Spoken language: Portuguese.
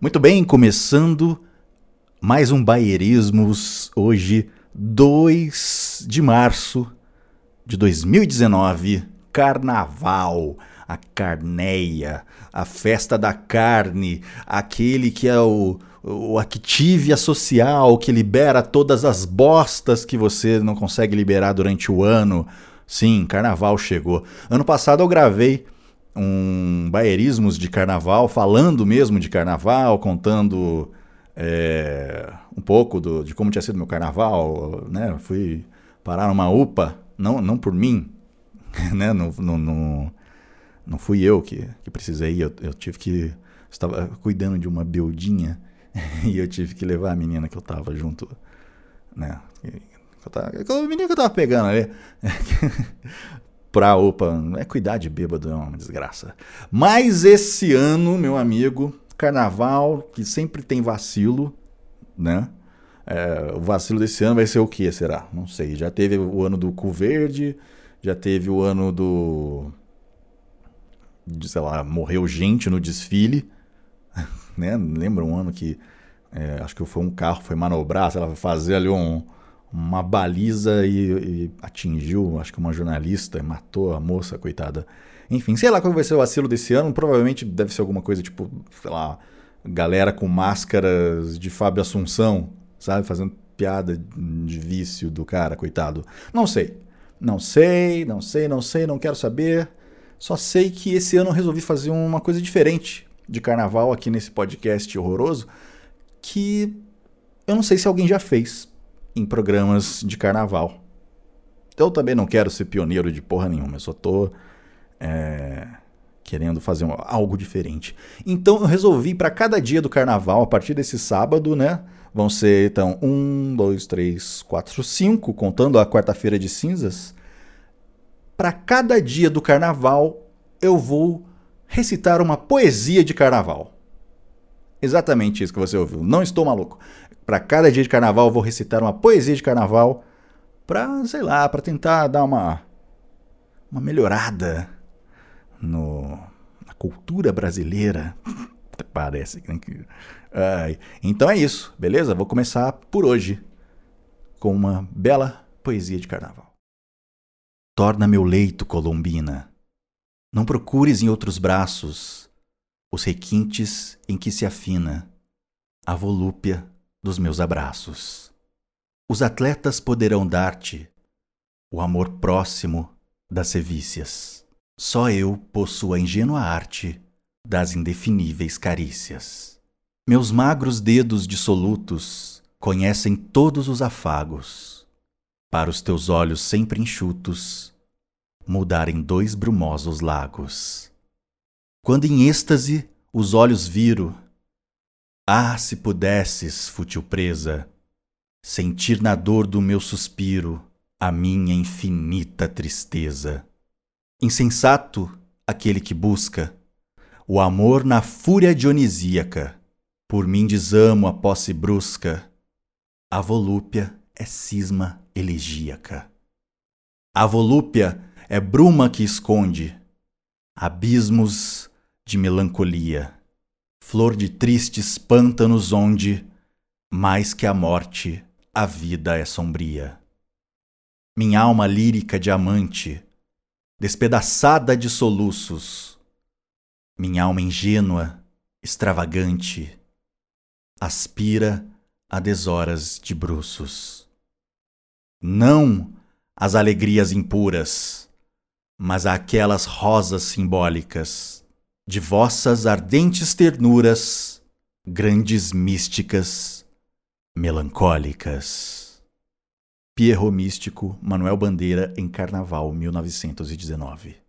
Muito bem, começando mais um Baierismos, hoje 2 de março de 2019, Carnaval, a carneia, a festa da carne, aquele que é o, o Activia Social, que libera todas as bostas que você não consegue liberar durante o ano. Sim, carnaval chegou. Ano passado eu gravei um baierismos de carnaval, falando mesmo de carnaval, contando é, um pouco do, de como tinha sido meu carnaval, né? Fui parar numa UPA, não, não por mim, né? Não, não, não, não fui eu que, que precisei eu, eu tive que... Estava cuidando de uma beldinha e eu tive que levar a menina que eu tava junto, né? Eu tava, a menina que eu tava pegando ali, pra opa, é cuidar de bêbado é uma desgraça. Mas esse ano, meu amigo, carnaval, que sempre tem vacilo, né? É, o vacilo desse ano vai ser o que, será? Não sei. Já teve o ano do cu verde, já teve o ano do sei lá, morreu gente no desfile, né? Lembra um ano que é, acho que foi um carro, foi manobrar, sei lá, fazer ali um, uma baliza e, e, atingiu, acho que uma jornalista, matou a moça, coitada. Enfim, sei lá qual vai ser o vacilo desse ano, provavelmente deve ser alguma coisa tipo, sei lá, galera com máscaras de Fábio Assunção, sabe, fazendo piada de vício do cara, coitado. Não sei. Não sei, não sei, não sei, não quero saber. Só sei que esse ano eu resolvi fazer uma coisa diferente de carnaval aqui nesse podcast horroroso, que eu não sei se alguém já fez em programas de carnaval. Eu também não quero ser pioneiro de porra nenhuma, eu só tô é, querendo fazer um, algo diferente. Então eu resolvi para cada dia do carnaval, a partir desse sábado, né? Vão ser então um, dois, três, quatro, cinco, contando a quarta-feira de cinzas para cada dia do carnaval eu vou recitar uma poesia de carnaval. Exatamente isso que você ouviu. Não estou maluco. Para cada dia de carnaval eu vou recitar uma poesia de carnaval para, sei lá, para tentar dar uma uma melhorada no na cultura brasileira. Parece que Ai. Então é isso, beleza? Vou começar por hoje com uma bela poesia de carnaval. Torna meu leito, Colombina. Não procures em outros braços os requintes em que se afina a volúpia dos meus abraços. Os atletas poderão dar-te o amor próximo das sevícias. Só eu possuo a ingênua arte das indefiníveis carícias. Meus magros dedos dissolutos conhecem todos os afagos para os teus olhos sempre enxutos mudarem dois brumosos lagos. Quando em êxtase os olhos viro, ah, se pudesses, fútil presa, sentir na dor do meu suspiro a minha infinita tristeza. Insensato aquele que busca o amor na fúria dionisíaca, por mim desamo a posse brusca, a volúpia é cisma elegíaca. A volúpia é bruma que esconde abismos de melancolia, flor de tristes pântanos onde, mais que a morte, a vida é sombria. Minha alma lírica diamante, despedaçada de soluços, minha alma ingênua, extravagante, aspira a deshoras de bruços não às alegrias impuras, mas àquelas rosas simbólicas de vossas ardentes ternuras, grandes místicas, melancólicas. Pierro Místico, Manuel Bandeira, em Carnaval, 1919.